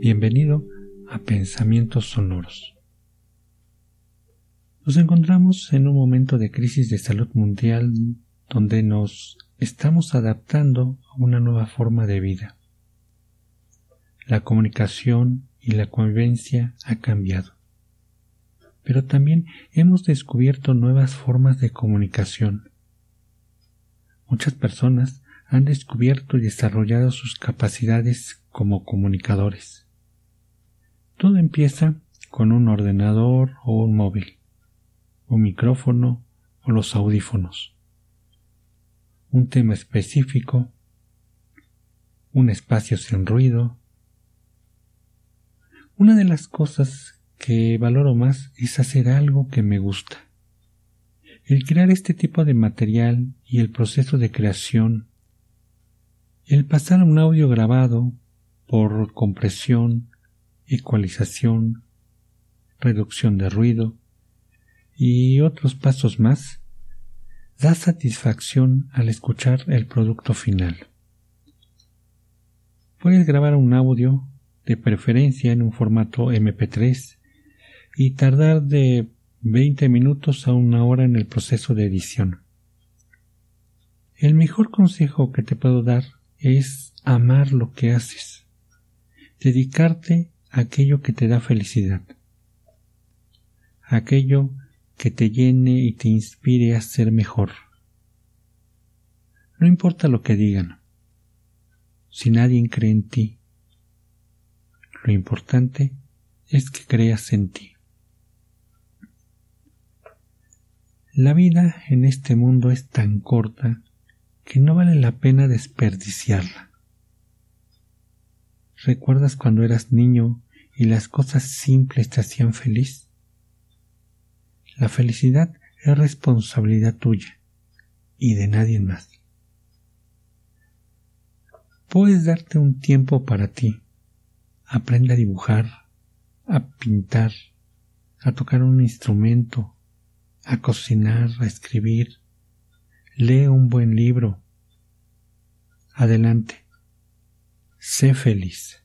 Bienvenido a Pensamientos Sonoros. Nos encontramos en un momento de crisis de salud mundial donde nos estamos adaptando a una nueva forma de vida. La comunicación y la convivencia ha cambiado. Pero también hemos descubierto nuevas formas de comunicación. Muchas personas han descubierto y desarrollado sus capacidades como comunicadores. Todo empieza con un ordenador o un móvil, un micrófono o los audífonos, un tema específico, un espacio sin ruido. Una de las cosas que valoro más es hacer algo que me gusta. El crear este tipo de material y el proceso de creación, el pasar un audio grabado por compresión, ecualización, reducción de ruido y otros pasos más, da satisfacción al escuchar el producto final. Puedes grabar un audio, de preferencia en un formato MP3, y tardar de 20 minutos a una hora en el proceso de edición. El mejor consejo que te puedo dar es amar lo que haces, dedicarte aquello que te da felicidad, aquello que te llene y te inspire a ser mejor. No importa lo que digan, si nadie cree en ti, lo importante es que creas en ti. La vida en este mundo es tan corta que no vale la pena desperdiciarla. ¿Recuerdas cuando eras niño y las cosas simples te hacían feliz? La felicidad es responsabilidad tuya y de nadie más. Puedes darte un tiempo para ti. Aprende a dibujar, a pintar, a tocar un instrumento, a cocinar, a escribir. Lee un buen libro. Adelante. Sé feliz.